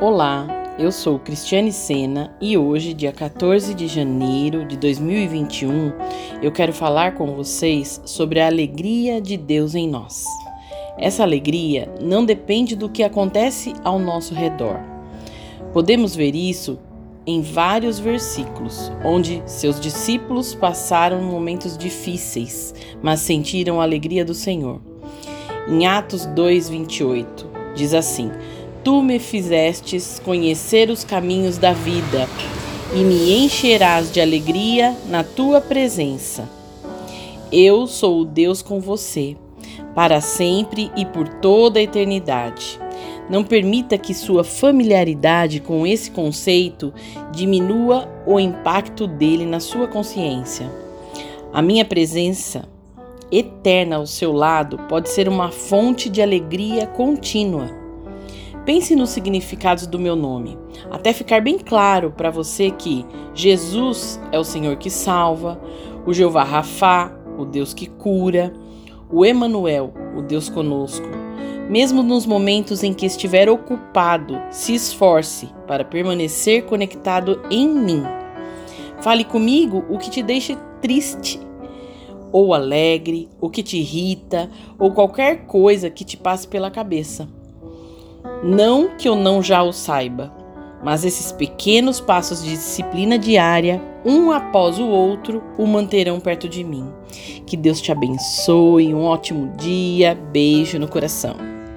Olá, eu sou Cristiane Sena e hoje, dia 14 de janeiro de 2021, eu quero falar com vocês sobre a alegria de Deus em nós. Essa alegria não depende do que acontece ao nosso redor. Podemos ver isso em vários versículos, onde seus discípulos passaram momentos difíceis, mas sentiram a alegria do Senhor. Em Atos 2:28 diz assim: Tu me fizestes conhecer os caminhos da vida e me encherás de alegria na tua presença. Eu sou o Deus com você, para sempre e por toda a eternidade. Não permita que sua familiaridade com esse conceito diminua o impacto dele na sua consciência. A minha presença eterna ao seu lado pode ser uma fonte de alegria contínua. Pense nos significados do meu nome, até ficar bem claro para você que Jesus é o Senhor que salva, o Jeová Rafá, o Deus que cura, o Emanuel, o Deus conosco. Mesmo nos momentos em que estiver ocupado, se esforce para permanecer conectado em mim. Fale comigo o que te deixa triste, ou alegre, o que te irrita, ou qualquer coisa que te passe pela cabeça. Não que eu não já o saiba, mas esses pequenos passos de disciplina diária, um após o outro, o manterão perto de mim. Que Deus te abençoe, um ótimo dia, beijo no coração.